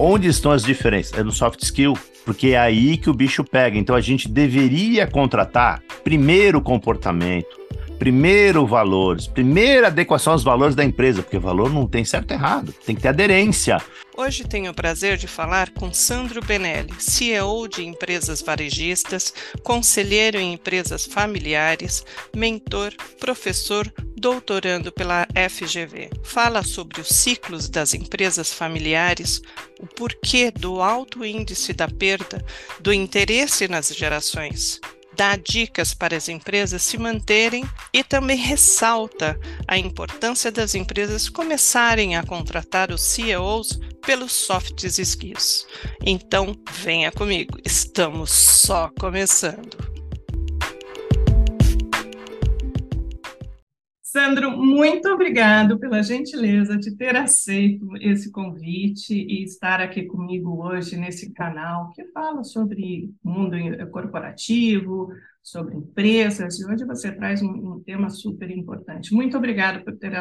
Onde estão as diferenças? É no soft skill, porque é aí que o bicho pega. Então a gente deveria contratar primeiro comportamento, primeiro valores, primeira adequação aos valores da empresa, porque valor não tem certo e errado, tem que ter aderência. Hoje tenho o prazer de falar com Sandro Benelli, CEO de empresas varejistas, conselheiro em empresas familiares, mentor, professor, doutorando pela FGV. Fala sobre os ciclos das empresas familiares, o porquê do alto índice da perda do interesse nas gerações dá dicas para as empresas se manterem e também ressalta a importância das empresas começarem a contratar os CEOs pelos soft skills. Então, venha comigo, estamos só começando. Sandro, muito obrigado pela gentileza de ter aceito esse convite e estar aqui comigo hoje nesse canal que fala sobre mundo corporativo, sobre empresas, e hoje você traz um, um tema super importante. Muito obrigado por ter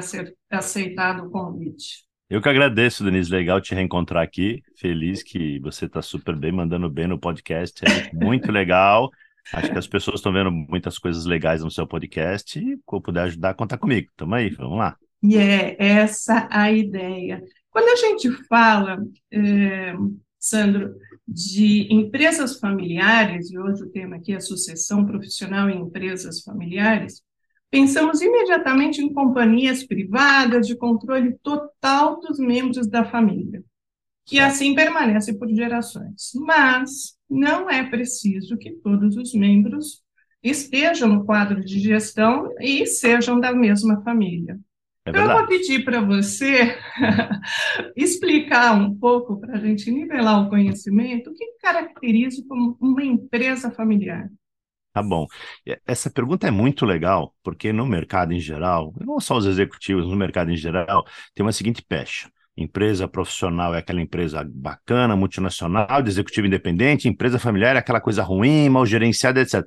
aceitado o convite. Eu que agradeço, Denise. Legal te reencontrar aqui. Feliz que você está super bem, mandando bem no podcast. É muito legal. Acho que as pessoas estão vendo muitas coisas legais no seu podcast e, se puder ajudar, conta comigo. Tamo aí, vamos lá. E é essa a ideia. Quando a gente fala, é, Sandro, de empresas familiares, e hoje o tema aqui é sucessão profissional em empresas familiares, pensamos imediatamente em companhias privadas de controle total dos membros da família, que assim permanece por gerações. Mas não é preciso que todos os membros estejam no quadro de gestão e sejam da mesma família. É então, eu vou pedir para você explicar um pouco, para a gente nivelar o conhecimento, o que caracteriza como uma empresa familiar. Tá bom. Essa pergunta é muito legal, porque no mercado em geral, não só os executivos, no mercado em geral, tem uma seguinte pecha. Empresa profissional é aquela empresa bacana, multinacional, de executivo independente, empresa familiar é aquela coisa ruim, mal gerenciada, etc.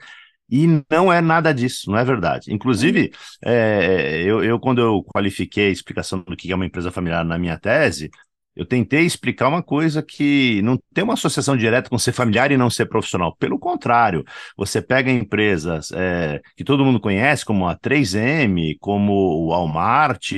E não é nada disso, não é verdade. Inclusive, é, eu, eu, quando eu qualifiquei a explicação do que é uma empresa familiar na minha tese, eu tentei explicar uma coisa que não tem uma associação direta com ser familiar e não ser profissional. Pelo contrário, você pega empresas é, que todo mundo conhece, como a 3M, como o Walmart,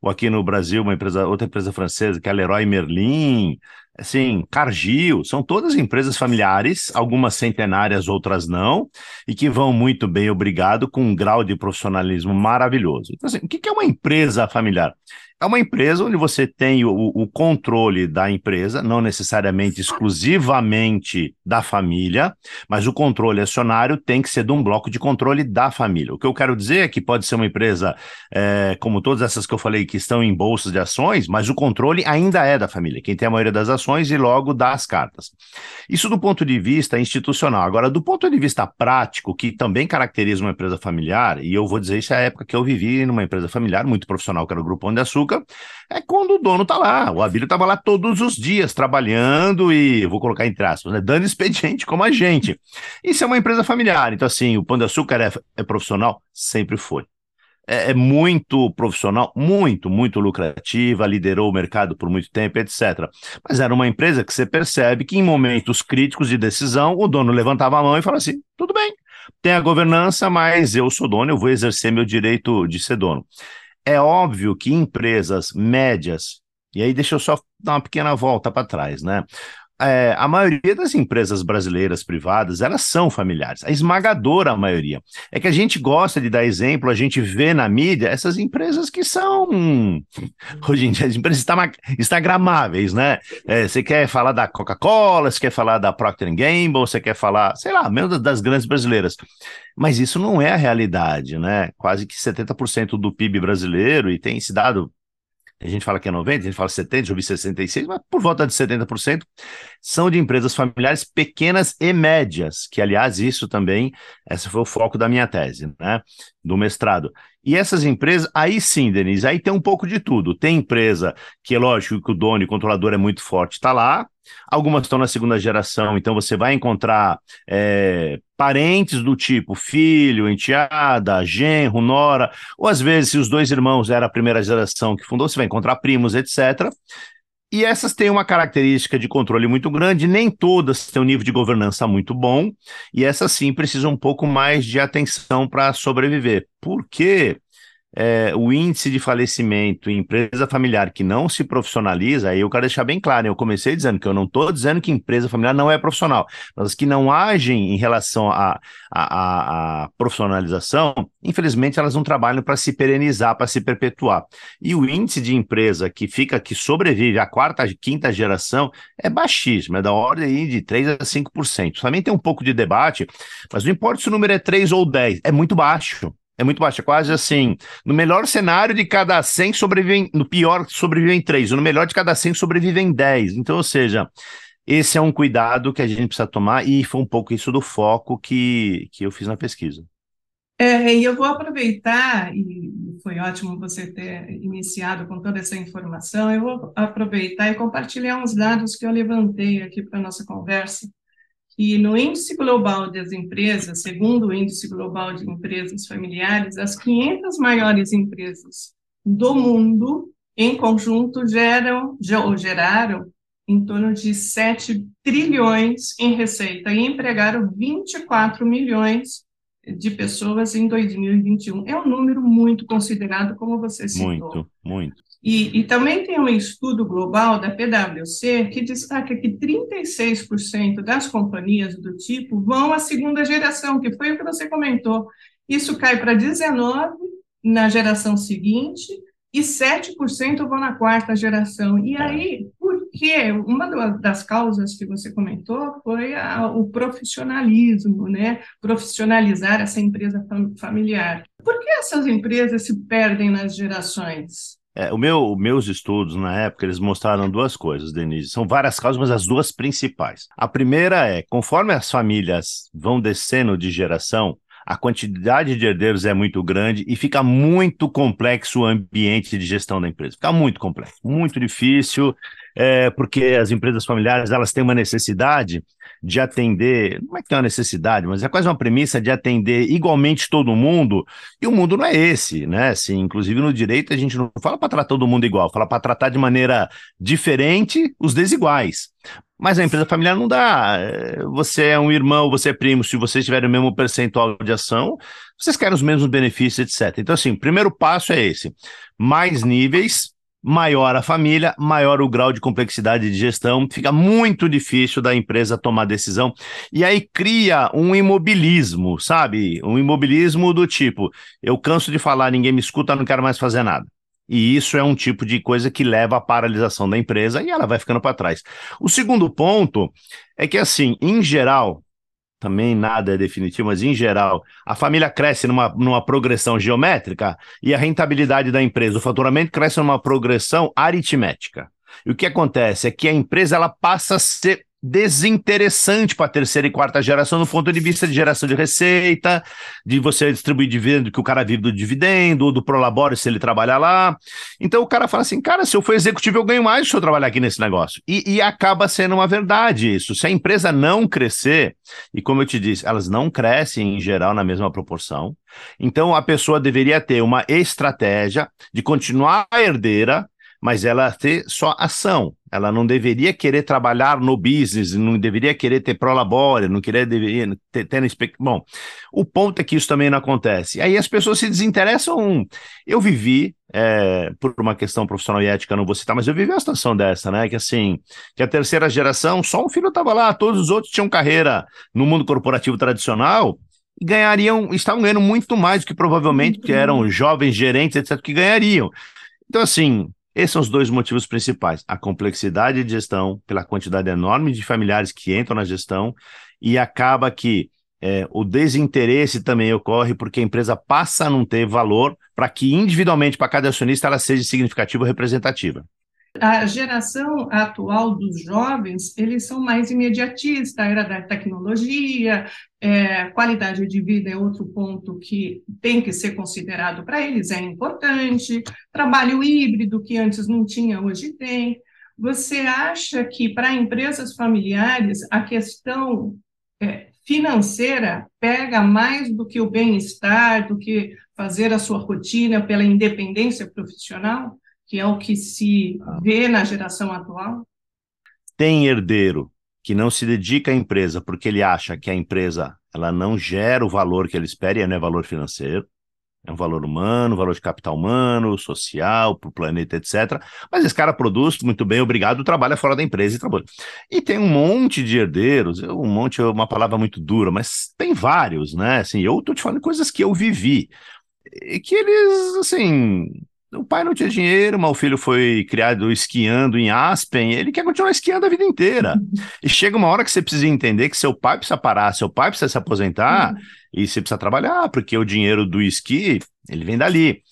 ou aqui no Brasil, uma empresa, outra empresa francesa, que é a Leroy Merlin, assim, Cargill, são todas empresas familiares, algumas centenárias, outras não, e que vão muito bem, obrigado, com um grau de profissionalismo maravilhoso. Então, assim, o que é uma empresa familiar? É uma empresa onde você tem o, o, controle da empresa, não necessariamente exclusivamente da família, mas o controle acionário tem que ser de um bloco de controle da família. O que eu quero dizer é que pode ser uma empresa, é, como todas essas que eu falei, que estão em bolsas de ações, mas o controle ainda é da família, quem tem a maioria das ações e logo dá as cartas. Isso do ponto de vista institucional. Agora, do ponto de vista prático, que também caracteriza uma empresa familiar, e eu vou dizer isso é a época que eu vivi numa empresa familiar muito profissional, que era o Grupo Pão de Açúcar, É quando o dono tá lá. O Abílio estava lá todos os dias trabalhando e, vou colocar entre aspas, né, dando expediente como a gente. Isso é uma empresa familiar. Então, assim, o Pão de Açúcar é, é profissional? Sempre foi. É, é, muito profissional, muito, muito lucrativa, liderou o mercado por muito tempo, etc. Mas era uma empresa que você percebe que em momentos críticos de decisão, o dono levantava a mão e falava assim: tudo bem, tem a governança, mas eu sou dono, eu vou exercer meu direito de ser dono. É óbvio que empresas médias, e aí deixa eu só dar uma pequena volta para trás, né? É, a maioria das empresas brasileiras privadas, elas são familiares, a esmagadora maioria. É que a gente gosta de dar exemplo, a gente vê na mídia essas empresas que são, hoje em dia, as empresas instagramáveis, né? É, você quer falar da Coca-Cola, você quer falar da Procter Gamble, você quer falar, sei lá, mesmo das grandes brasileiras. Mas isso não é a realidade, né? Quase que 70% do PIB brasileiro, e tem esse dado a gente fala que é 90, a gente fala 70, já vi 66, mas por volta de 70% são de empresas familiares pequenas e médias, que aliás isso também, esse foi o foco da minha tese, né, do mestrado. E essas empresas, aí sim, Denise, aí tem um pouco de tudo. Tem empresa que é lógico que o dono e controlador é muito forte, está lá. Algumas estão na segunda geração, então você vai encontrar é, parentes do tipo filho, enteada, genro, nora, ou às vezes, se os dois irmãos eram a primeira geração que fundou, você vai encontrar primos, etc. E essas têm uma característica de controle muito grande, nem todas têm um nível de governança muito bom, e essas sim precisam um pouco mais de atenção para sobreviver. Por quê? É, o índice de falecimento em empresa familiar que não se profissionaliza, aí eu quero deixar bem claro, eu comecei dizendo que eu não estou dizendo que empresa familiar não é profissional, mas que não agem em relação à a, a, profissionalização, infelizmente elas não trabalham para se perenizar, para se perpetuar. E o índice de empresa que fica, que sobrevive à quarta, quinta geração é baixíssimo, é da ordem de 3 a 5%. Também tem um pouco de debate, mas não importa se o número é 3 ou 10, é muito baixo é muito baixa, quase assim. No melhor cenário de cada 100 sobrevivem, no pior sobrevivem 3, no melhor de cada 100 sobrevivem 10. Então, ou seja, esse é um cuidado que a gente precisa tomar e foi um pouco isso do foco que, que eu fiz na pesquisa. É, e eu vou aproveitar, e foi ótimo você ter iniciado com toda essa informação, eu vou aproveitar e compartilhar uns dados que eu levantei aqui para a nossa conversa, e no índice global das empresas, segundo o índice global de empresas familiares, as 500 maiores empresas do mundo, em conjunto, geram, ou geraram em torno de 7 trilhões em receita e empregaram 24 milhões de pessoas em 2021. É um número muito considerado, como você citou. Muito, muito. E, e, também tem um estudo global da PwC que destaca que 36% das companhias do tipo vão à segunda geração, que foi o que você comentou. Isso cai para 19% na geração seguinte e 7% vão na quarta geração. E é. aí, por quê? Uma das causas que você comentou foi a, o profissionalismo, né? Profissionalizar essa empresa familiar. Por que essas empresas se perdem nas gerações? É, o meu, meus estudos na época, eles mostraram duas coisas, Denise. São várias causas, mas as duas principais. A primeira é, conforme as famílias vão descendo de geração, a quantidade de herdeiros é muito grande e fica muito complexo o ambiente de gestão da empresa. Fica muito complexo, muito difícil, é, porque as empresas familiares elas têm uma necessidade de atender, não é que tem uma necessidade, mas é quase uma premissa de atender igualmente todo mundo, e o mundo não é esse, né? Assim, inclusive no direito a gente não fala para tratar todo mundo igual, fala para tratar de maneira diferente os desiguais. Mas a empresa familiar não dá. É, você é um irmão, você é primo, se vocês tiverem o mesmo percentual de ação, vocês querem os mesmos benefícios, etc. Então, assim, o primeiro passo é esse: mais níveis maior a família, maior o grau de complexidade de gestão, fica muito difícil da empresa tomar decisão. E aí cria um imobilismo, sabe? Um imobilismo do tipo: eu canso de falar, ninguém me escuta, não quero mais fazer nada. E isso é um tipo de coisa que leva à paralisação da empresa e ela vai ficando para trás. O segundo ponto é que, assim, em geral, também nada é definitivo, mas em geral, a família cresce numa, numa progressão geométrica e a rentabilidade da empresa, o faturamento cresce numa progressão aritmética. E o que acontece é que a empresa ela passa a ser desinteressante para a terceira e quarta geração no ponto de vista de geração de receita, de você distribuir dividendo, que o cara vive do dividendo, ou do prolabore se ele trabalhar lá. Então o cara fala assim, cara, se eu for executivo eu ganho mais se eu trabalhar aqui nesse negócio. E, e acaba sendo uma verdade isso. Se a empresa não crescer, e como eu te disse, elas não crescem em geral na mesma proporção, então a pessoa deveria ter uma estratégia de continuar herdeira, mas ela ter só ação. Ela não deveria querer trabalhar no business, não deveria querer ter prolabore, não queria deveria ter, ter bom. O ponto é que isso também não acontece. Aí as pessoas se desinteressam. Eu vivi é, por uma questão profissional e ética, não vou citar, mas eu vivi uma situação dessa, né? Que assim, que a terceira geração, só um filho estava lá, todos os outros tinham carreira no mundo corporativo tradicional e ganhariam, estavam ganhando muito mais do que provavelmente, que eram jovens gerentes, etc., que ganhariam. Então, assim, esses são os dois motivos principais: a complexidade de gestão, pela quantidade enorme de familiares que entram na gestão, e acaba que é, o desinteresse também ocorre porque a empresa passa a não ter valor para que individualmente, para cada acionista, ela seja significativa ou representativa. A geração atual dos jovens, eles são mais imediatistas, a era da tecnologia, é, qualidade de vida é outro ponto que tem que ser considerado para eles, é importante, trabalho híbrido, que antes não tinha, hoje tem. Você acha que para empresas familiares a questão é, financeira pega mais do que o bem-estar, do que fazer a sua rotina pela independência profissional? Que é o que se vê na geração atual? Tem herdeiro que não se dedica à empresa porque ele acha que a empresa ela não gera o valor que ele espera e não é valor financeiro. É um valor humano, valor de capital humano, social, para o planeta, etc. Mas esse cara produz muito bem, obrigado, trabalha fora da empresa e trabalha. E tem um monte de herdeiros, um monte é uma palavra muito dura, mas tem vários, né? Assim, eu estou te falando coisas que eu vivi. E que eles, assim, o pai não tinha dinheiro, mas o filho foi criado esquiando em Aspen, ele quer continuar esquiando a vida inteira. E chega uma hora que você precisa entender que seu pai precisa parar, seu pai precisa se aposentar, uhum. e você precisa trabalhar, porque o dinheiro do esqui, ele vem dali.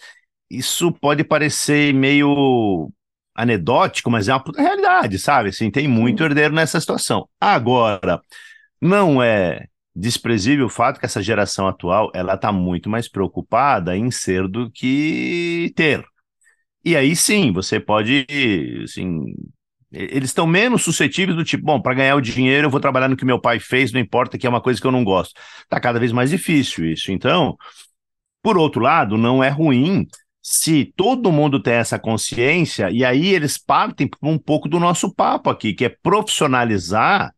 Isso pode parecer meio anedótico, mas é uma realidade, sabe? Assim, tem muito herdeiro nessa situação. Agora, não é desprezível o fato que essa geração atual ela está muito mais preocupada em ser do que ter. E aí sim, você pode, assim, eles estão menos suscetíveis do tipo, bom, para ganhar o dinheiro eu vou trabalhar no que meu pai fez, não importa que é uma coisa que eu não gosto. Está cada vez mais difícil isso. Então, por outro lado, não é ruim se todo mundo tem essa consciência, e aí eles partem um pouco do nosso papo aqui, que é profissionalizar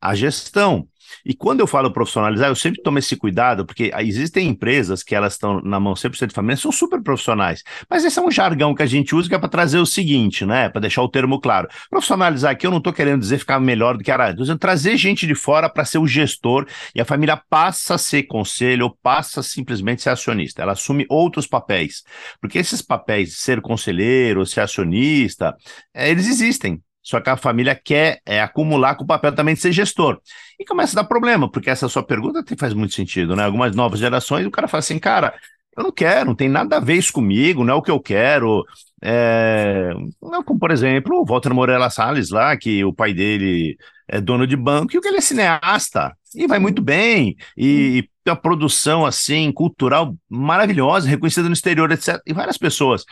a gestão. E quando eu falo profissionalizar, eu sempre tomo esse cuidado, porque existem empresas que elas estão na mão 100% de família, são super profissionais. Mas esse é um jargão que a gente usa que é para trazer o seguinte, né? Para deixar o termo claro. Profissionalizar aqui eu não estou querendo dizer ficar melhor do que era, estou trazer gente de fora para ser o gestor e a família passa a ser conselho ou passa simplesmente a ser acionista. Ela assume outros papéis. Porque esses papéis, ser conselheiro, ser acionista, é, eles existem. Só que a família quer é, acumular com o papel também de ser gestor. E começa a dar problema, porque essa sua pergunta faz muito sentido, né? Algumas novas gerações, o cara fala assim, cara, eu não quero, não tem nada a ver isso comigo, não é o que eu quero. É... Não, como, por exemplo, o Walter Morella Salles lá, que o pai dele é dono de banco e o que ele é cineasta. E vai muito bem, e, e a produção, assim, cultural maravilhosa, reconhecida no exterior, etc. E várias pessoas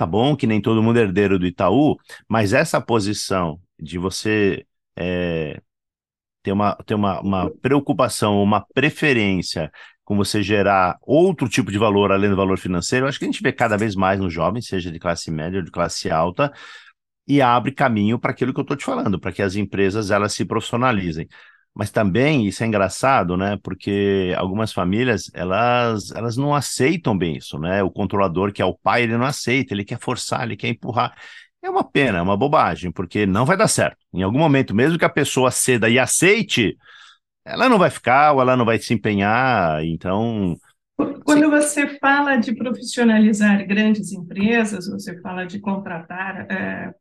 Tá bom que nem todo mundo é herdeiro do Itaú, mas essa posição de você é, ter, uma, ter uma, uma preocupação, uma preferência com você gerar outro tipo de valor além do valor financeiro, acho que a gente vê cada vez mais nos jovens, seja de classe média ou de classe alta, e abre caminho para aquilo que eu estou te falando, para que as empresas elas se profissionalizem. Mas também isso é engraçado, né? Porque algumas famílias elas, elas não aceitam bem isso, né? O controlador que é o pai ele não aceita, ele quer forçar, ele quer empurrar. É uma pena, é uma bobagem, porque não vai dar certo. Em algum momento, mesmo que a pessoa ceda e aceite, ela não vai ficar ou ela não vai se empenhar. Então, quando sim. você fala de profissionalizar grandes empresas, você fala de contratar é,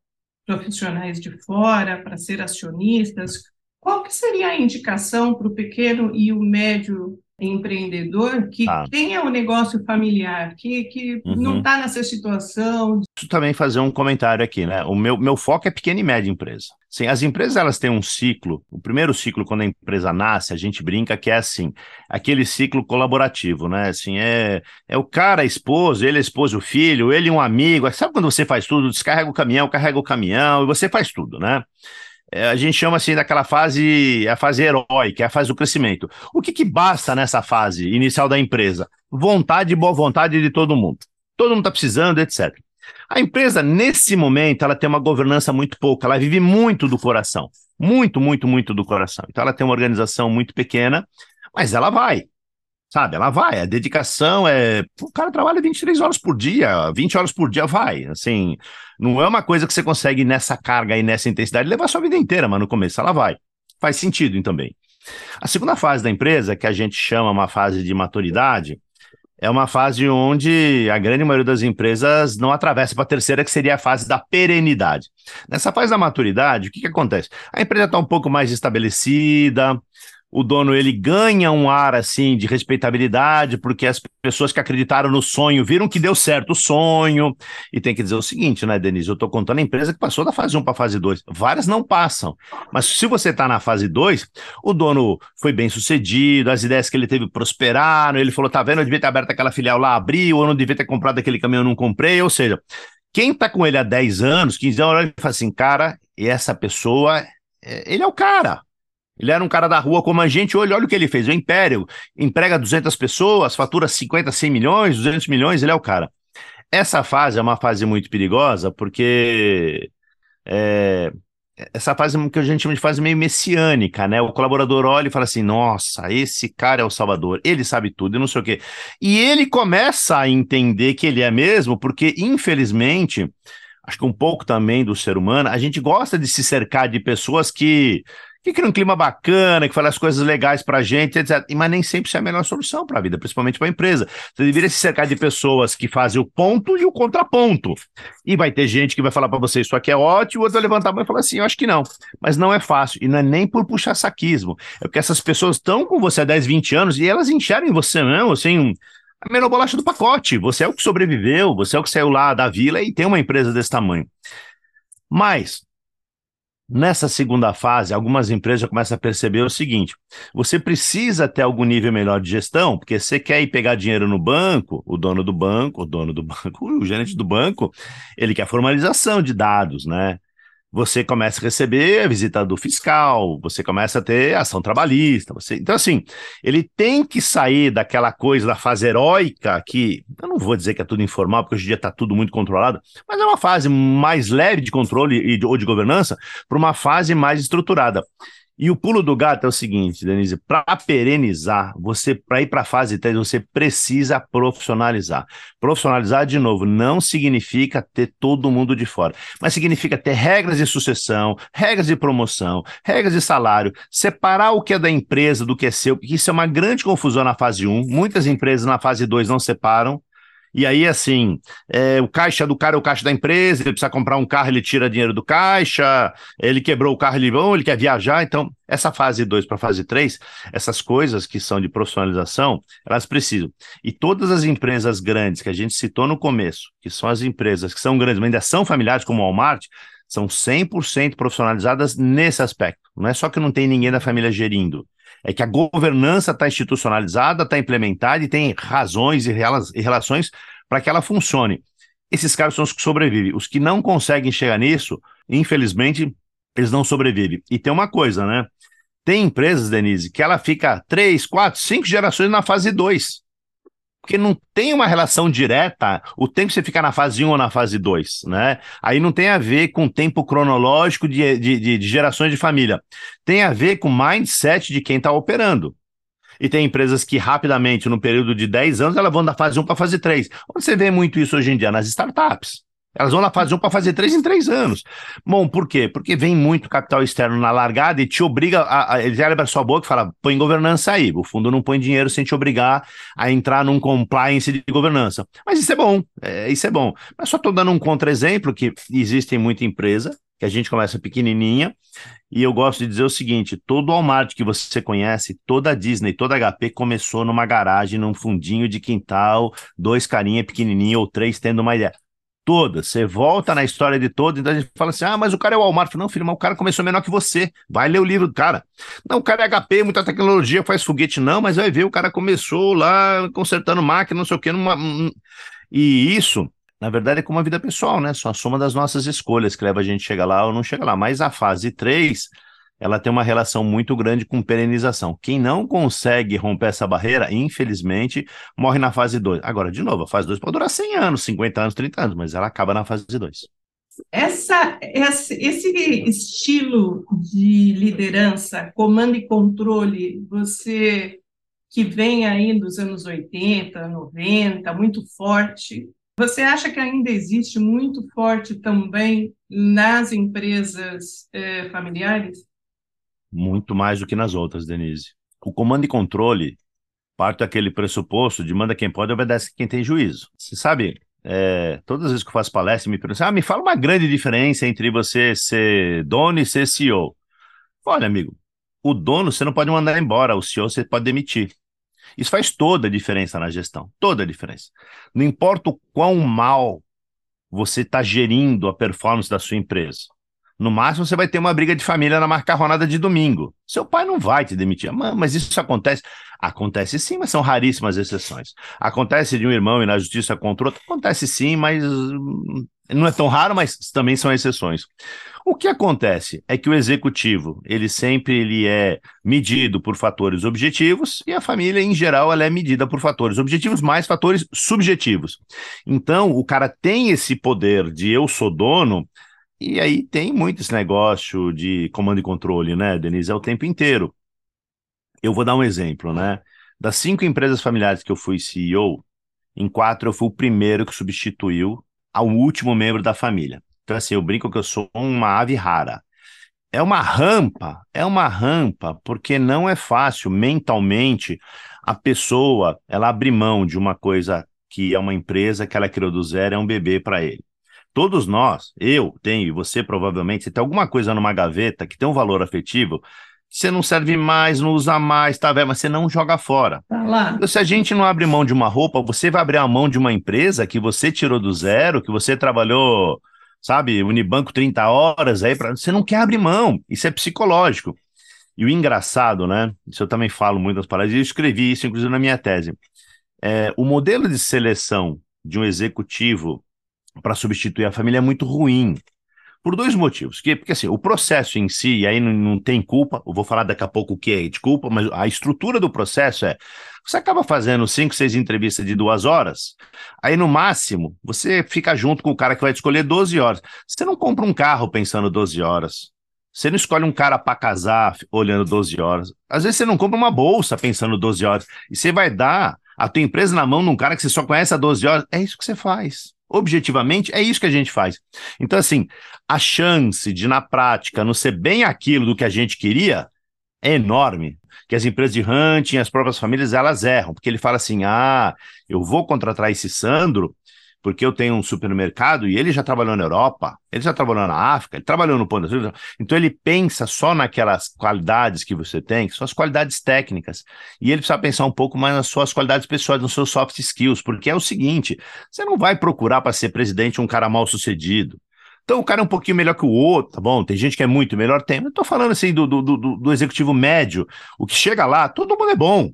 profissionais de fora para ser acionistas. Qual que seria a indicação para o pequeno e o médio empreendedor que ah. tenha um negócio familiar, que, que uhum. não está nessa situação. Deixa também fazer um comentário aqui, né? O meu, meu foco é pequena e média empresa. Sim, as empresas elas têm um ciclo. O primeiro ciclo, quando a empresa nasce, a gente brinca que é assim, aquele ciclo colaborativo, né? Assim, é, é o cara, a esposa, ele, a esposa, o filho, ele um amigo. Sabe quando você faz tudo? Descarrega o caminhão, carrega o caminhão, e você faz tudo, né? É, a gente chama assim daquela fase, a fase herói, que é a fase do crescimento. O que, que basta nessa fase inicial da empresa? Vontade e boa vontade de todo mundo. Todo mundo está precisando, etc. A empresa, nesse momento, ela tem uma governança muito pouca, ela vive muito do coração. Muito, muito, muito do coração. Então, ela tem uma organização muito pequena, mas ela vai. Sabe, ela vai, a dedicação é. O cara trabalha 23 horas por dia, 20 horas por dia, vai. Assim, não é uma coisa que você consegue nessa carga e nessa intensidade levar sua vida inteira, mas no começo ela vai. Faz sentido também. A segunda fase da empresa, que a gente chama uma fase de maturidade, é uma fase onde a grande maioria das empresas não atravessa para a terceira, que seria a fase da perenidade. Nessa fase da maturidade, o que, que acontece? A empresa está um pouco mais estabelecida, o dono ele ganha um ar assim de respeitabilidade, porque as pessoas que acreditaram no sonho viram que deu certo o sonho. E tem que dizer o seguinte, né, Denise? Eu estou contando a empresa que passou da fase 1 para a fase 2. Várias não passam. Mas se você está na fase 2, o dono foi bem sucedido, as ideias que ele teve prosperaram, ele falou: tá vendo, eu devia ter aberto aquela filial lá, abriu, eu não devia ter comprado aquele caminhão, eu não comprei. Ou seja, quem está com ele há 10 anos, 15 anos, ele fala assim, cara, e essa pessoa, é, ele é o cara. Ele era um cara da rua como a gente, olha, olha o que ele fez, o Império, emprega 200 pessoas, fatura 50, 100 milhões, 200 milhões, ele é o cara. Essa fase é uma fase muito perigosa, porque é, essa fase que a gente chama de fase meio messiânica, né? O colaborador olha e fala assim: nossa, esse cara é o salvador, ele sabe tudo e não sei o quê. E ele começa a entender que ele é mesmo, porque, infelizmente, acho que um pouco também do ser humano, a gente gosta de se cercar de pessoas que que cria um clima bacana, que fala as coisas legais pra gente, etc. Mas nem sempre isso é a melhor solução para a vida, principalmente para a empresa. Você deveria se cercar de pessoas que fazem o ponto e o contraponto. E vai ter gente que vai falar para você, isso aqui é ótimo, outro vai levantar a mão e falar assim, eu acho que não. Mas não é fácil. E não é nem por puxar saquismo. É porque essas pessoas estão com você há 10, 20 anos e elas enxergam você não, assim, a menor bolacha do pacote. Você é o que sobreviveu, você é o que saiu lá da vila e tem uma empresa desse tamanho. Mas Nessa segunda fase, algumas empresas já começam a perceber o seguinte: você precisa ter algum nível melhor de gestão, porque você quer ir pegar dinheiro no banco, o dono do banco, o dono do banco, o gerente do banco, ele quer formalização de dados, né? Você começa a receber a visita do fiscal, você começa a ter ação trabalhista. Você... Então, assim, ele tem que sair daquela coisa da fase heróica, que eu não vou dizer que é tudo informal, porque hoje em dia está tudo muito controlado, mas é uma fase mais leve de controle e de, ou de governança para uma fase mais estruturada. E o pulo do gato é o seguinte, Denise, para perenizar, você para ir para a fase 3, você precisa profissionalizar. Profissionalizar, de novo, não significa ter todo mundo de fora, mas significa ter regras de sucessão, regras de promoção, regras de salário, separar o que é da empresa do que é seu, porque isso é uma grande confusão na fase 1. Muitas empresas na fase 2 não separam. E aí, assim, é, o caixa do cara é o caixa da empresa, ele precisa comprar um carro, ele tira dinheiro do caixa, ele quebrou o carro, ele, bom, ele quer viajar. Então, essa fase 2 para fase 3, essas coisas que são de profissionalização, elas precisam. E todas as empresas grandes que a gente citou no começo, que são as empresas que são grandes, mas ainda são familiares, como o Walmart, são 100% profissionalizadas nesse aspecto. Não é só que não tem ninguém da família gerindo é que a governança está institucionalizada, está implementada e tem razões e, relações para que ela funcione. Esses caras são os que sobrevivem. Os que não conseguem chegar nisso, infelizmente, eles não sobrevivem. E tem uma coisa, né? Tem empresas, Denise, que ela fica três, quatro, cinco gerações na fase 2 porque não tem uma relação direta o tempo que você fica na fase 1 ou na fase 2, né? Aí não tem a ver com tempo cronológico de, de, de, de gerações de família. Tem a ver com mindset de quem está operando. E tem empresas que rapidamente, no período de 10 anos, elas vão da fase 1 para a fase 3. Onde você vê muito isso hoje em dia? Nas startups. Elas vão na fase 1 para fazer 3 em 3 anos. Bom, por quê? Porque vem muito capital externo na largada e te obriga a. a ele abre a sua boca e fala: põe governança aí. O fundo não põe dinheiro sem te obrigar a entrar num compliance de governança. Mas isso é bom, é, isso é bom. Mas só estou dando um contra-exemplo que existe muita empresa, que a gente começa pequenininha, e eu gosto de dizer o seguinte: todo Walmart que você conhece, toda Disney, toda HP começou numa garagem, num fundinho de quintal, dois carinha pequenininho ou três tendo uma ideia todas. Você volta na história de todas, então a gente fala assim: ah, mas o cara é o Walmart. Não, filho, mas o cara começou menor que você. Vai ler o livro do cara. Não, o cara é HP, muita tecnologia, faz foguete, não, mas vai ver, o cara começou lá consertando máquina, não sei o quê. Numa... E isso, na verdade, é como a vida pessoal, né? Só a soma das nossas escolhas que leva a gente chegar lá ou não chegar lá. Mas a fase 3 ela tem uma relação muito grande com perenização. Quem não consegue romper essa barreira, infelizmente, morre na fase 2. Agora, de novo, a fase 2 pode durar 100 anos, 50 anos, 30 anos, mas ela acaba na fase 2. Essa, esse, esse estilo de liderança, comando e controle, você que vem aí dos anos 80, 90, muito forte, você acha que ainda existe muito forte também nas empresas eh, familiares? Muito mais do que nas outras, Denise. O comando e controle parte daquele pressuposto de manda quem pode, obedece quem tem juízo. Você sabe, é, todas as vezes que eu faço palestra, me perguntam, ah, me fala uma grande diferença entre você ser dono e ser CEO. Olha, amigo, o dono você não pode mandar embora, o CEO você pode demitir. Isso faz toda a diferença na gestão, toda a diferença. Não importa o quão mal você está gerindo a performance da sua empresa. No máximo, você vai ter uma briga de família na macarronada de domingo. Seu pai não vai te demitir. Mas isso acontece? Acontece sim, mas são raríssimas exceções. Acontece de um irmão ir na justiça contra outro? Acontece sim, mas hum, não é tão raro, mas também são exceções. O que acontece é que o executivo, ele sempre ele é medido por fatores objetivos e a família, em geral, ela é medida por fatores objetivos mais fatores subjetivos. Então, o cara tem esse poder de eu sou dono e aí tem muito esse negócio de comando e controle, né, Denise? É o tempo inteiro. Eu vou dar um exemplo, né? Das cinco empresas familiares que eu fui CEO, em quatro eu fui o primeiro que substituiu ao último membro da família. Então, assim, eu brinco que eu sou uma ave rara. É uma rampa, é uma rampa, porque não é fácil mentalmente a pessoa ela abrir mão de uma coisa que é uma empresa que ela criou do zero, é um bebê para ele. Todos nós, eu tenho, e você provavelmente, você tem alguma coisa numa gaveta que tem um valor afetivo, você não serve mais, não usa mais, tá velho, mas você não joga fora. Tá lá. Então, se a gente não abre mão de uma roupa, você vai abrir a mão de uma empresa que você tirou do zero, que você trabalhou, sabe, Unibanco 30 horas aí, pra... você não quer abrir mão. Isso é psicológico. E o engraçado, né? Isso eu também falo muito nas palavras, e eu escrevi isso, inclusive, na minha tese. É, o modelo de seleção de um executivo para substituir a família é muito ruim. Por dois motivos. Que, porque assim, o processo em si, e aí não, não tem culpa, eu vou falar daqui a pouco o que é de culpa, mas a estrutura do processo é: você acaba fazendo cinco, seis entrevistas de duas horas, aí no máximo você fica junto com o cara que vai te escolher 12 horas. Você não compra um carro pensando 12 horas. Você não escolhe um cara para casar olhando 12 horas. Às vezes você não compra uma bolsa pensando 12 horas. E você vai dar a tua empresa na mão num cara que você só conhece há 12 horas. É isso que você faz objetivamente, é isso que a gente faz. Então, assim, a chance de, na prática, não ser bem aquilo do que a gente queria é enorme. Que as empresas de hunting, as próprias famílias, elas erram, porque ele fala assim: ah, eu vou contratar esse Sandro porque eu tenho um supermercado e ele já trabalhou na Europa, ele já trabalhou na África, ele trabalhou no Pão das Então ele pensa só naquelas qualidades que você tem, que são as qualidades técnicas. E ele precisa pensar um pouco mais nas suas qualidades pessoais, nos seus soft skills, porque é o seguinte: você não vai procurar para ser presidente um cara mal sucedido. Então o cara é um pouquinho melhor que o outro, tá bom? Tem gente que é muito melhor, tem. Eu tô falando assim do, do, do, do executivo médio. O que chega lá, todo mundo é bom.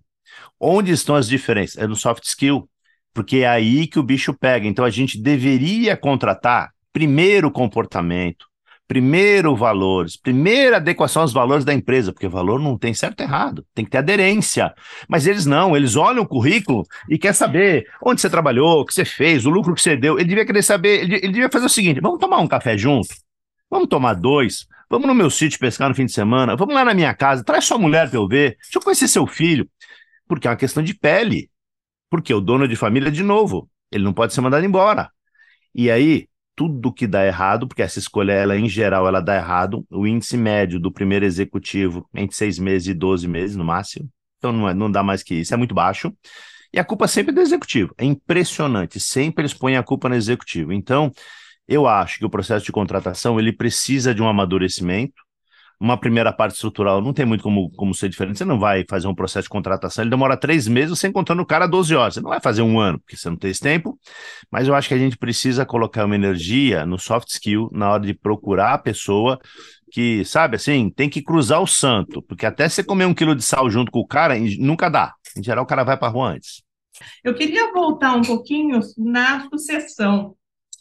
Onde estão as diferenças? É no soft skill porque é aí que o bicho pega. Então a gente deveria contratar primeiro comportamento, primeiro valores, primeira adequação aos valores da empresa, porque valor não tem certo e errado, tem que ter aderência. Mas eles não, eles olham o currículo e quer saber onde você trabalhou, o que você fez, o lucro que você deu. Ele devia querer saber, ele, ele devia fazer o seguinte: vamos tomar um café junto, vamos tomar dois, vamos no meu sítio pescar no fim de semana, vamos lá na minha casa, traz sua mulher para eu ver, deixa eu conhecer seu filho, porque é uma questão de pele. Porque o dono de família, de novo, ele não pode ser mandado embora. E aí, tudo que dá errado, porque essa escolha, ela em geral, ela dá errado, o índice médio do primeiro executivo entre seis meses e 12 meses, no máximo. Então não, é, não dá mais que isso, é muito baixo. E a culpa sempre é do executivo. É impressionante, sempre eles põem a culpa no executivo. Então, eu acho que o processo de contratação ele precisa de um amadurecimento uma primeira parte estrutural não tem muito como, como ser diferente. Você não vai fazer um processo de contratação, ele demora três meses, sem contando o cara 12 horas. Você não vai fazer um ano, porque você não tem esse tempo. Mas eu acho que a gente precisa colocar uma energia no soft skill na hora de procurar a pessoa que, sabe, assim, tem que cruzar o santo, porque até você comer um quilo de sal junto com o cara, nunca dá. Em geral, o cara vai para rua antes. Eu queria voltar um pouquinho na sucessão.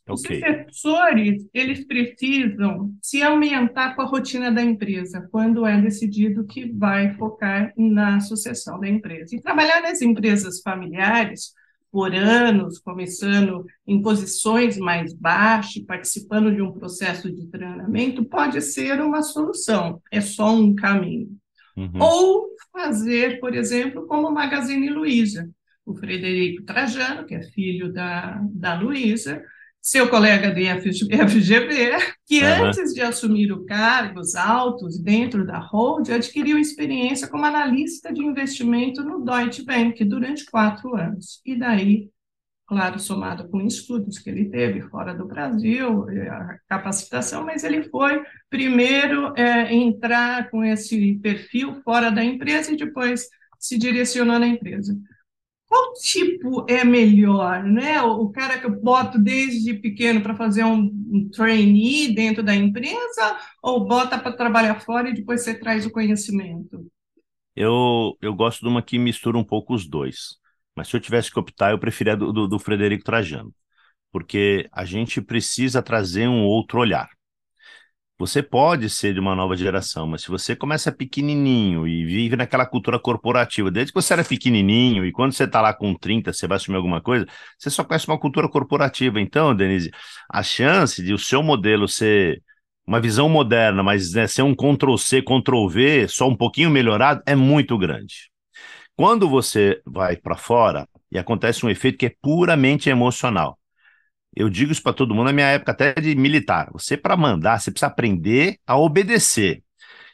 Os sucessores, eles precisam se aumentar com a rotina da empresa, quando é decidido que vai focar na sucessão da empresa. E trabalhar nas empresas familiares por anos, começando em posições mais baixas, participando de um processo de treinamento, pode ser uma solução, é só um caminho. Uhum. Ou fazer, por exemplo, como o Magazine Luiza. O Frederico Trajano, que é filho da, da Luiza, seu colega de FGV, que uhum. antes de assumir o cargos altos dentro da Hold, adquiriu experiência como analista de investimento no Deutsche Bank durante quatro anos. E daí, claro, somado com estudos que ele teve fora do Brasil, a capacitação, mas ele foi primeiro é, entrar com esse perfil fora da empresa e depois se direcionou na empresa. Qual tipo é melhor, né? O cara que eu boto desde pequeno para fazer um, um, trainee dentro da empresa ou bota para trabalhar fora e depois você traz o conhecimento? Eu, eu gosto de uma que mistura um pouco os dois. Mas se eu tivesse que optar, eu preferia do, do, do Frederico Trajano. Porque a gente precisa trazer um outro olhar. Você pode ser de uma nova geração, mas se você começa pequenininho e vive naquela cultura corporativa, desde que você era pequenininho e quando você está lá com 30, você vai assumir alguma coisa, você só conhece uma cultura corporativa. Então, Denise, a chance de o seu modelo ser uma visão moderna, mas né, ser um Ctrl-C, Ctrl-V, só um pouquinho melhorado, é muito grande. Quando você vai para fora, e acontece um efeito que é puramente emocional. Eu digo isso para todo mundo na minha época até de militar. Você, para mandar, você precisa aprender a obedecer.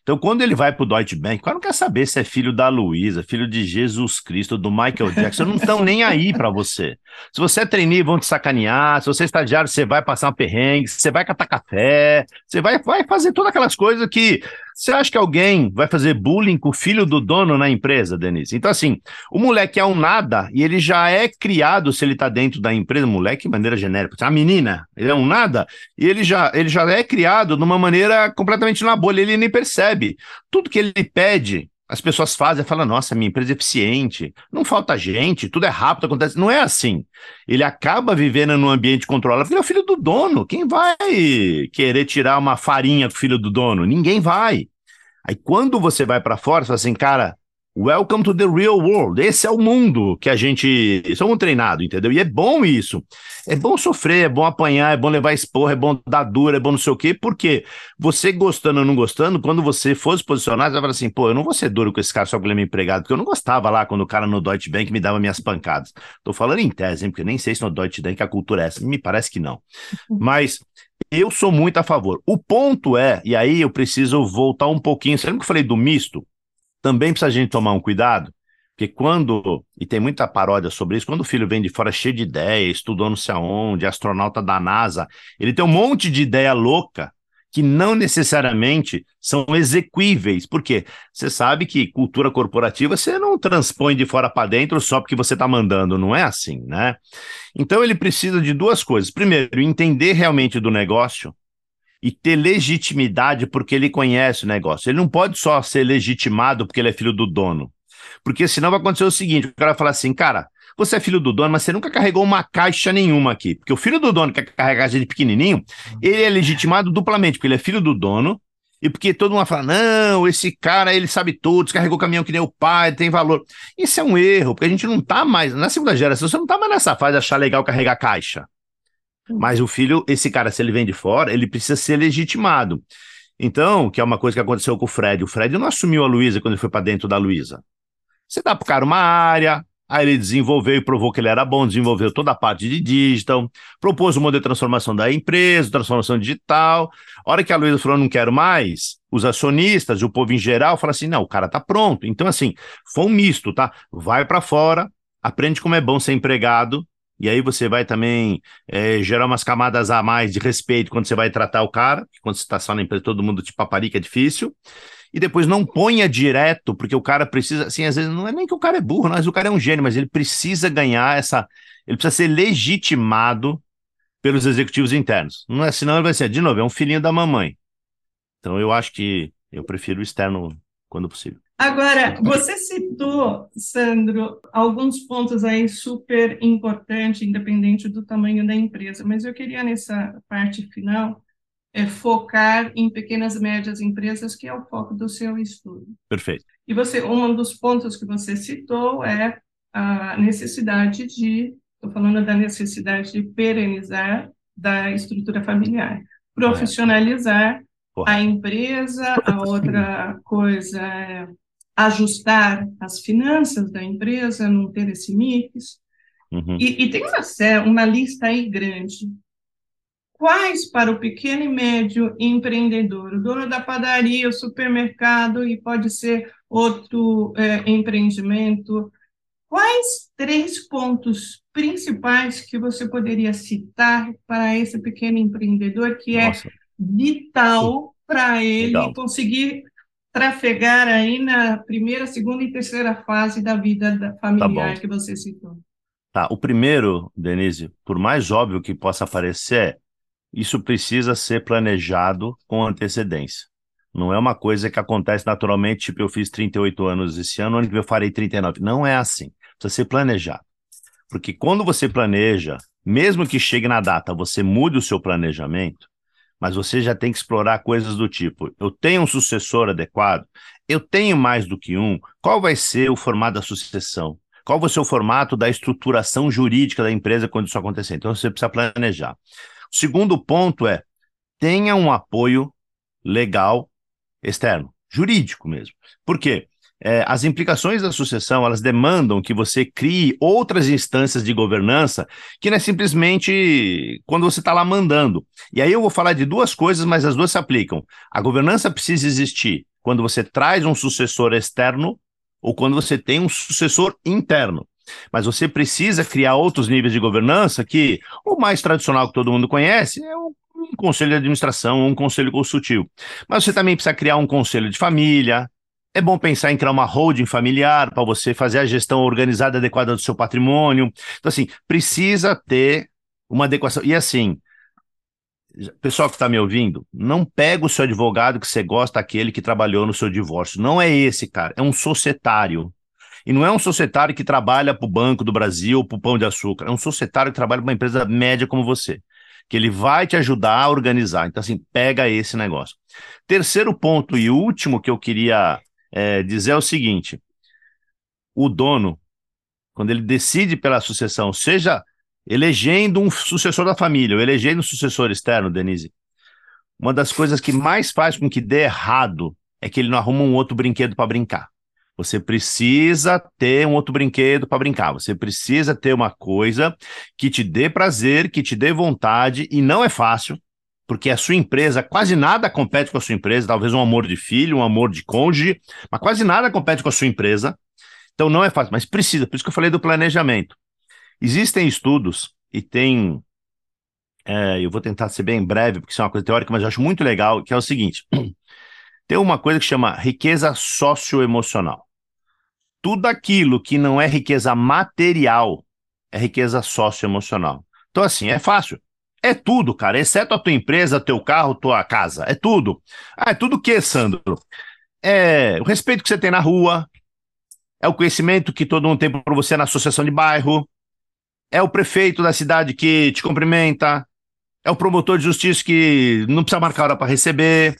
Então, quando ele vai para o Deutsche Bank, o cara não quer saber se é filho da Luísa, filho de Jesus Cristo, do Michael Jackson, não estão nem aí para você. Se você é trainee, vão te sacanear. Se você é estagiário, você vai passar um perrengue, você vai catar café, você vai, vai fazer todas aquelas coisas que você acha que alguém vai fazer bullying com o filho do dono na empresa, Denise? Então, assim, o moleque é um nada e ele já é criado, se ele está dentro da empresa, moleque de maneira genérica, a menina, ele é um nada, e ele já, ele já é criado de uma maneira completamente na bolha, ele nem percebe. Tudo que ele pede, as pessoas fazem falam, nossa, minha empresa é eficiente, não falta gente, tudo é rápido, acontece. Não é assim. Ele acaba vivendo num ambiente controlado, porque ele é o filho do dono. Quem vai querer tirar uma farinha do filho do dono? Ninguém vai. Aí quando você vai para fora, você fala assim, cara, Welcome to the real world. Esse é o mundo que a gente somos treinados, entendeu? E é bom isso. É bom sofrer, é bom apanhar, é bom levar esporra, é bom dar dura, é bom não sei o quê, porque você gostando ou não gostando, quando você for se posicionar, você vai falar assim, pô, eu não vou ser duro com esse cara só porque ele é meu empregado, porque eu não gostava lá quando o cara no Deutsche Bank me dava minhas pancadas. Tô falando em tese, hein, porque nem sei se no Deutsche Bank a cultura é essa, me parece que não. Mas eu sou muito a favor. O ponto é, e aí eu preciso voltar um pouquinho, você lembra que eu falei do misto? também precisa a gente tomar um cuidado, porque quando, e tem muita paródia sobre isso, quando o filho vem de fora cheio de ideia, estudou não sei aonde, astronauta da NASA, ele tem um monte de ideia louca que não necessariamente são execuíveis. Por quê? Você sabe que cultura corporativa você não transpõe de fora para dentro só porque você está mandando, não é assim, né? Então ele precisa de duas coisas. Primeiro, entender realmente do negócio, e ter legitimidade porque ele conhece o negócio. Ele não pode só ser legitimado porque ele é filho do dono. Porque senão vai acontecer o seguinte: o cara vai falar assim, cara, você é filho do dono, mas você nunca carregou uma caixa nenhuma aqui. Porque o filho do dono que quer carregar a gente pequenininho, ele é legitimado duplamente, porque ele é filho do dono, e porque todo mundo fala, não, esse cara, ele sabe tudo, descarregou o caminhão que nem o pai, tem valor. Isso é um erro, porque a gente não tá mais, na segunda geração, você não tá mais nessa fase de achar legal carregar caixa. Mas o filho, esse cara, se ele vem de fora, ele precisa ser legitimado. Então, que é uma coisa que aconteceu com o Fred. O Fred não assumiu a Luísa quando ele foi para dentro da Luísa. Você dá pro cara uma área, aí ele desenvolveu e provou que ele era bom, desenvolveu toda a parte de digital, propôs o modelo de transformação da empresa, transformação digital. A hora que a Luísa falou, não quero mais, os acionistas o povo em geral falaram assim, não, o cara tá pronto. Então, assim, foi um misto, tá? Vai para fora, aprende como é bom ser empregado, e aí você vai também é, gerar umas camadas a mais de respeito quando você vai tratar o cara, quando você está só na empresa, todo mundo te paparica, é difícil. E depois não ponha direto, porque o cara precisa, assim, às vezes não é nem que o cara é burro, mas o cara é um gênio, mas ele precisa ganhar essa, ele precisa ser legitimado pelos executivos internos. Não é, senão ele vai ser, de novo, é um filhinho da mamãe. Então eu acho que eu prefiro o externo quando possível. Agora, você citou, Sandro, alguns pontos aí super importantes, independente do tamanho da empresa, mas eu queria, nessa parte final, é, focar em pequenas e médias empresas, que é o foco do seu estudo. Perfeito. E você, um dos pontos que você citou é a necessidade de, estou falando da necessidade de perenizar da estrutura familiar, profissionalizar a empresa, a outra coisa é ajustar as finanças da empresa, não ter esse mix. Uhum. E, e, tem uma, uma lista aí grande. Quais para o pequeno e médio empreendedor, o dono da padaria, o supermercado e pode ser outro é, empreendimento, quais três pontos principais que você poderia citar para esse pequeno empreendedor que é Nossa. é vital para ele Legal. conseguir trafegar aí na primeira, segunda e terceira fase da vida familiar tá que você citou. Tá, o primeiro, Denise, por mais óbvio que possa parecer, isso precisa ser planejado com antecedência. Não é uma coisa que acontece naturalmente, tipo, eu fiz 38 anos esse ano, ano que eu farei 39. Não é assim. Precisa ser planejado. Porque quando você planeja, mesmo que chegue na data, você mude o seu planejamento, mas você já tem que explorar coisas do tipo: eu tenho um sucessor adequado, eu tenho mais do que um, qual vai ser o formato da sucessão? Qual vai ser o formato da estruturação jurídica da empresa quando isso acontecer? Então você precisa planejar. O segundo ponto é: tenha um apoio legal externo, jurídico mesmo. Por quê? É, as implicações da sucessão elas demandam que você crie outras instâncias de governança que não é simplesmente quando você está lá mandando. E aí eu vou falar de duas coisas, mas as duas se aplicam. A governança precisa existir quando você traz um sucessor externo ou quando você tem um sucessor interno. Mas você precisa criar outros níveis de governança que o mais tradicional que todo mundo conhece é um conselho de administração, um conselho consultivo. Mas você também precisa criar um conselho de família. É bom pensar em criar uma holding familiar para você fazer a gestão organizada adequada do seu patrimônio. Então, assim, precisa ter uma adequação. E assim, pessoal que está me ouvindo, não pega o seu advogado que você gosta, aquele que trabalhou no seu divórcio. Não é esse, cara. É um societário. E não é um societário que trabalha para o Banco do Brasil, para o Pão de Açúcar. É um societário que trabalha para uma empresa média como você que ele vai te ajudar a organizar. Então, assim, pega esse negócio. Terceiro ponto e último que eu queria é, dizer é o seguinte: o dono, quando ele decide pela sucessão, seja elegendo um sucessor da família ou elegendo um sucessor externo, Denise, uma das coisas que mais faz com que dê errado é que ele não arruma um outro brinquedo para brincar. Você precisa ter um outro brinquedo para brincar. Você precisa ter uma coisa que te dê prazer, que te dê vontade, e não é fácil, porque a sua empresa, quase nada compete com a sua empresa, talvez um amor de filho, um amor de cônjuge, mas quase nada compete com a sua empresa. Então não é fácil, mas precisa. Por isso que eu falei do planejamento. Existem estudos e tem. É, eu vou tentar ser bem breve, porque isso é uma coisa teórica, mas eu acho muito legal, que é o seguinte: tem uma coisa que chama riqueza socioemocional tudo aquilo que não é riqueza material é riqueza socioemocional. Então, assim, é fácil. É tudo, cara, exceto a tua empresa, teu carro, tua casa. É tudo. Ah, é tudo o que, Sandro? É o respeito que você tem na rua, é o conhecimento que todo mundo tem por você na associação de bairro, é o prefeito da cidade que te cumprimenta, é o promotor de justiça que não precisa marcar hora para receber,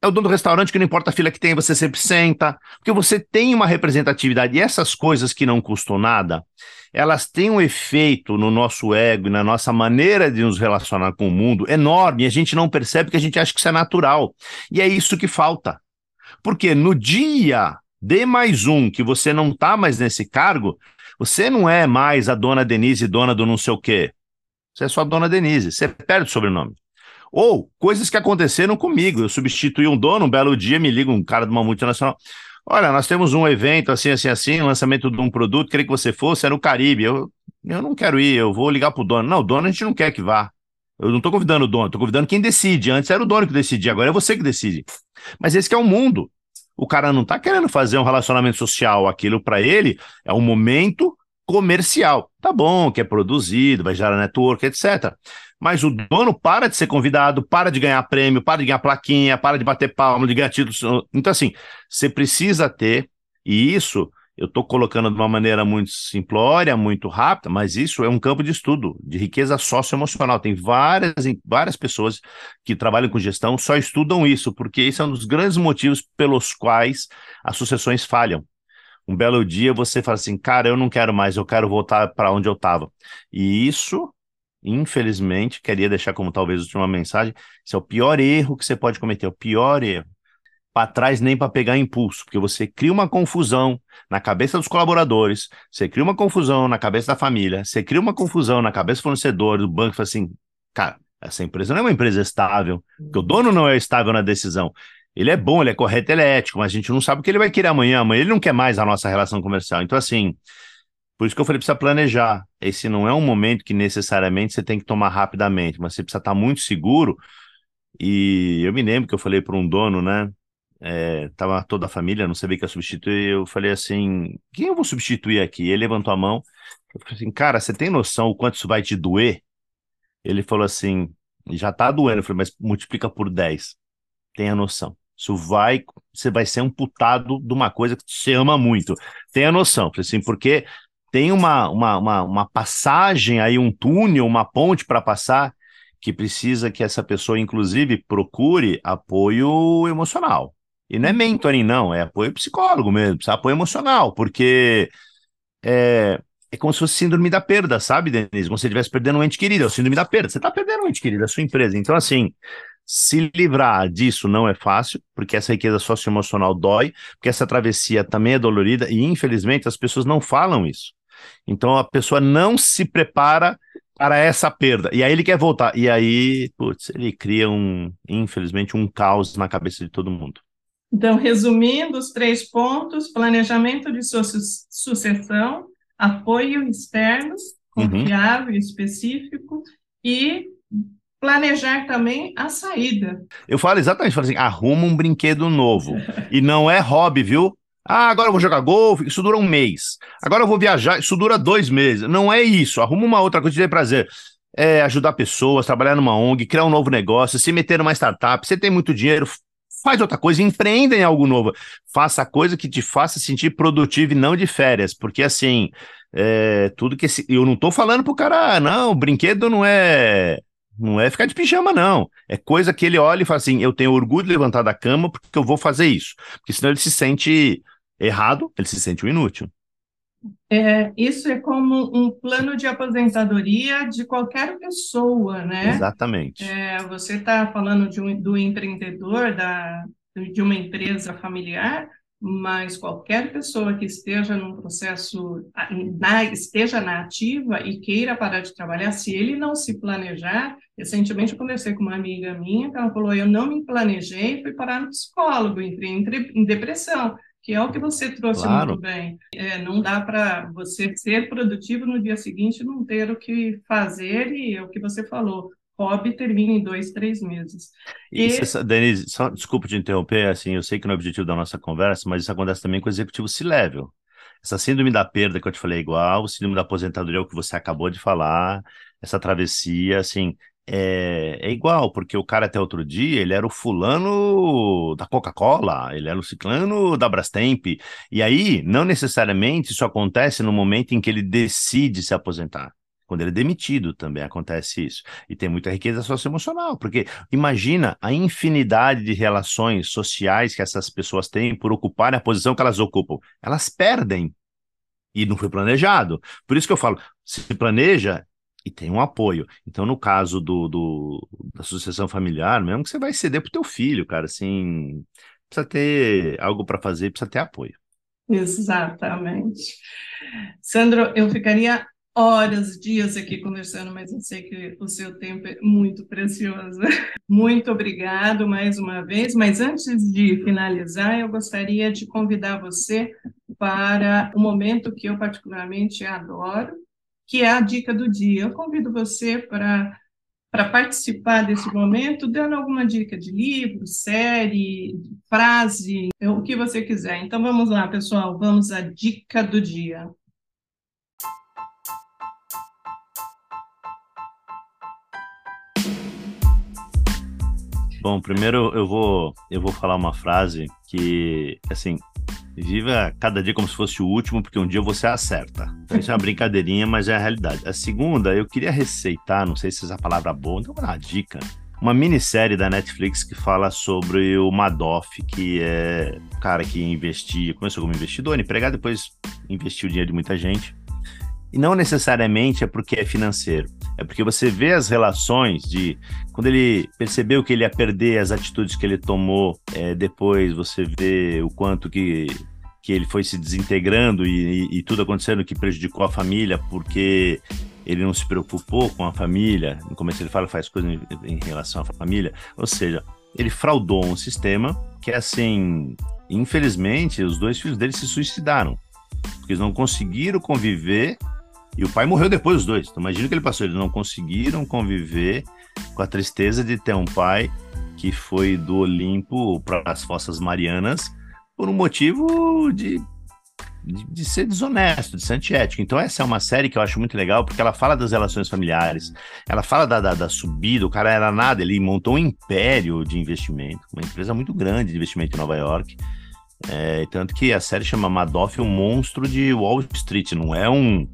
é o dono do restaurante que não importa a fila que tem, você sempre senta, porque você tem uma representatividade. E essas coisas que não custam nada, elas têm um efeito no nosso ego e na nossa maneira de nos relacionar com o mundo enorme. E a gente não percebe que a gente acha que isso é natural. E é isso que falta. Porque no dia de mais um que você não está mais nesse cargo, você não é mais a dona Denise, dona do não sei o quê. Você é só a dona Denise. Você perde o sobrenome. Ou coisas que aconteceram comigo. Eu substituí um dono, um belo dia me liga um cara de uma multinacional. Olha, nós temos um evento assim, assim, assim, lançamento de um produto, queria que você fosse, era no Caribe. Eu, eu não quero ir, eu vou ligar pro dono. Não, o dono a gente não quer que vá. Eu não estou convidando o dono, estou convidando quem decide. Antes era o dono que decidia, agora é você que decide. Mas esse é o mundo. O cara não está querendo fazer um relacionamento social, aquilo para ele é um momento comercial. Tá bom, que é produzido, vai gerar network, etc mas o dono para de ser convidado, para de ganhar prêmio, para de ganhar plaquinha, para de bater palma, de ganhar títulos. Então, assim, você precisa ter, e isso eu estou colocando de uma maneira muito simplória, muito rápida, mas isso é um campo de estudo, de riqueza socioemocional. Tem várias, várias pessoas que trabalham com gestão só estudam isso, porque esse é um dos grandes motivos pelos quais as sucessões falham. Um belo dia você fala assim, cara, eu não quero mais, eu quero voltar para onde eu estava. E isso infelizmente, queria deixar como talvez última mensagem, esse é o pior erro que você pode cometer, o pior erro. Para trás nem para pegar impulso, porque você cria uma confusão na cabeça dos colaboradores, você cria uma confusão na cabeça da família, você cria uma confusão na cabeça do fornecedor, do banco, fala assim, cara, essa empresa não é uma empresa estável, porque o dono não é estável na decisão. Ele é bom, ele é correto, ele é ético, mas a gente não sabe o que ele vai querer amanhã, amanhã ele não quer mais a nossa relação comercial. Então, assim, por isso que eu falei, precisa planejar. Esse não é um momento que necessariamente você tem que tomar rapidamente, mas você precisa estar muito seguro. E eu me lembro que eu falei para um dono, né? é, tava toda a família, não sabia que ia substituir. Eu falei assim: quem eu vou substituir aqui? Ele levantou a mão. Eu falei assim: cara, você tem noção o quanto isso vai te doer? Ele falou assim: já tá doendo. Eu falei, mas multiplica por 10. Tenha noção. Isso vai, você vai ser amputado de uma coisa que você ama muito. Tenha noção. Assim, porque tem uma, uma, uma, uma passagem aí, um túnel, uma ponte para passar que precisa que essa pessoa, inclusive, procure apoio emocional. E não é mentoring, não, é apoio psicólogo mesmo, precisa apoio emocional, porque é, é como se fosse síndrome da perda, sabe, Denise? Como se você estivesse perdendo um ente querido, é o síndrome da perda. Você está perdendo um ente querido, a sua empresa. Então, assim, se livrar disso não é fácil, porque essa riqueza socioemocional dói, porque essa travessia também é dolorida, e infelizmente as pessoas não falam isso. Então a pessoa não se prepara para essa perda. E aí ele quer voltar. E aí, putz, ele cria um, infelizmente, um caos na cabeça de todo mundo. Então, resumindo os três pontos: planejamento de su sucessão, apoio externo, uhum. confiável, uhum. específico, e planejar também a saída. Eu falo exatamente, falo assim, arruma um brinquedo novo. e não é hobby, viu? Ah, agora eu vou jogar golfe, isso dura um mês. Agora eu vou viajar, isso dura dois meses. Não é isso. Arruma uma outra coisa que te dê prazer. É ajudar pessoas, trabalhar numa ONG, criar um novo negócio, se meter numa startup. Você tem muito dinheiro, faz outra coisa, empreenda em algo novo. Faça coisa que te faça sentir produtivo e não de férias. Porque assim, é, tudo que esse. Eu não tô falando pro cara, ah, não, brinquedo não é. Não é ficar de pijama, não. É coisa que ele olha e fala assim: eu tenho orgulho de levantar da cama porque eu vou fazer isso. Porque senão ele se sente errado, ele se sente um inútil. É, isso é como um plano de aposentadoria de qualquer pessoa, né? Exatamente. É, você está falando de um, do empreendedor, da, de uma empresa familiar, mas qualquer pessoa que esteja num processo, na, esteja na ativa e queira parar de trabalhar, se ele não se planejar, recentemente eu conversei com uma amiga minha, que ela falou, eu não me planejei, fui parar no psicólogo, entrei em, em depressão, que é o que você trouxe claro. muito bem. É, não dá para você ser produtivo no dia seguinte não ter o que fazer e é o que você falou. Hobby termina em dois, três meses. E, e... Denise, só, desculpa te interromper, assim, eu sei que não é o objetivo da nossa conversa, mas isso acontece também com o executivo C-Level. Essa síndrome da perda que eu te falei é igual, o síndrome da aposentadoria é o que você acabou de falar, essa travessia, assim, é, é, igual, porque o cara até outro dia, ele era o fulano da Coca-Cola, ele era o ciclano da Brastemp, e aí, não necessariamente isso acontece no momento em que ele decide se aposentar. Quando ele é demitido também acontece isso. E tem muita riqueza socioemocional, porque imagina a infinidade de relações sociais que essas pessoas têm por ocuparem a posição que elas ocupam. Elas perdem. E não foi planejado. Por isso que eu falo, se planeja, e tem um apoio. Então, no caso do, do da sucessão familiar, mesmo que você vai ceder pro teu filho, cara, assim, precisa ter algo para fazer, precisa ter apoio. Exatamente. Sandro, eu ficaria horas, dias aqui conversando, mas eu sei que o seu tempo é muito precioso. Muito obrigado mais uma vez, mas antes de finalizar, eu gostaria de convidar você para um momento que eu particularmente adoro, que é a dica do dia. Eu convido você para para participar desse momento, dando alguma dica de livro, série, frase, o que você quiser. Então vamos lá, pessoal, vamos à dica do dia. Bom, primeiro eu vou eu vou falar uma frase que assim Viva cada dia como se fosse o último, porque um dia você acerta. Então, isso é uma brincadeirinha, mas é a realidade. A segunda, eu queria receitar, não sei se essa palavra é boa, então uma dica. Uma minissérie da Netflix que fala sobre o Madoff, que é o cara que investia, começou como investidor, empregado, depois investiu o dinheiro de muita gente. E não necessariamente é porque é financeiro. É porque você vê as relações de. Quando ele percebeu que ele ia perder as atitudes que ele tomou, é, depois você vê o quanto que, que ele foi se desintegrando e, e, e tudo acontecendo que prejudicou a família, porque ele não se preocupou com a família. No começo ele fala faz coisas em, em relação à família. Ou seja, ele fraudou um sistema que, assim, infelizmente, os dois filhos dele se suicidaram. Porque eles não conseguiram conviver e o pai morreu depois dos dois. Então imagina o que ele passou. Eles não conseguiram conviver com a tristeza de ter um pai que foi do Olimpo para as Fossas Marianas por um motivo de, de, de, ser desonesto, de ser antiético. Então, essa é uma série que eu acho muito legal, porque ela fala das relações familiares, ela fala da, da, da subida, o cara era nada, ele montou um império de investimento, uma empresa muito grande de investimento em Nova York. É, tanto que a série chama Madoff, o monstro de Wall Street, não é um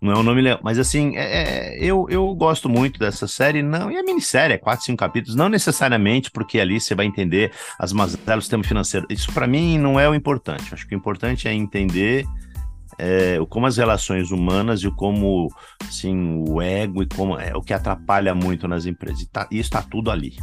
não é um nome mas assim, é, é, eu, eu gosto muito dessa série, não, e a minissérie, é quatro, cinco capítulos, não necessariamente porque ali você vai entender as mazelas do sistema financeiro, isso para mim não é o importante, acho que o importante é entender é, como as relações humanas e como, assim, o ego e como é o que atrapalha muito nas empresas, e, tá, e está tudo ali.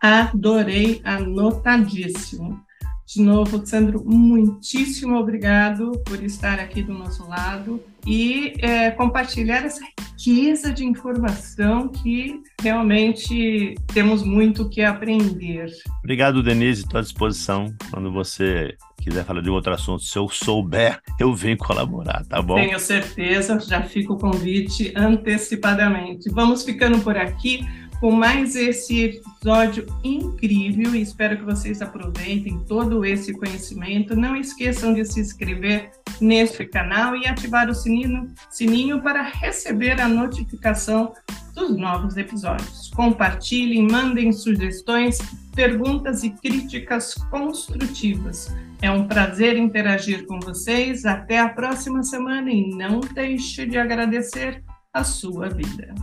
Adorei, anotadíssimo. De novo, Sandro, muitíssimo obrigado por estar aqui do nosso lado e é, compartilhar essa riqueza de informação que realmente temos muito que aprender. Obrigado, Denise, estou à disposição quando você quiser falar de outro assunto, se eu souber, eu venho colaborar, tá bom? Tenho certeza, já fica o convite antecipadamente. Vamos ficando por aqui com mais esse episódio incrível espero que vocês aproveitem todo esse conhecimento. Não esqueçam de se inscrever neste canal e ativar o sininho, sininho para receber a notificação dos novos episódios. Compartilhem, mandem sugestões, perguntas e críticas construtivas. É um prazer interagir com vocês. Até a próxima semana e não deixe de agradecer a sua vida.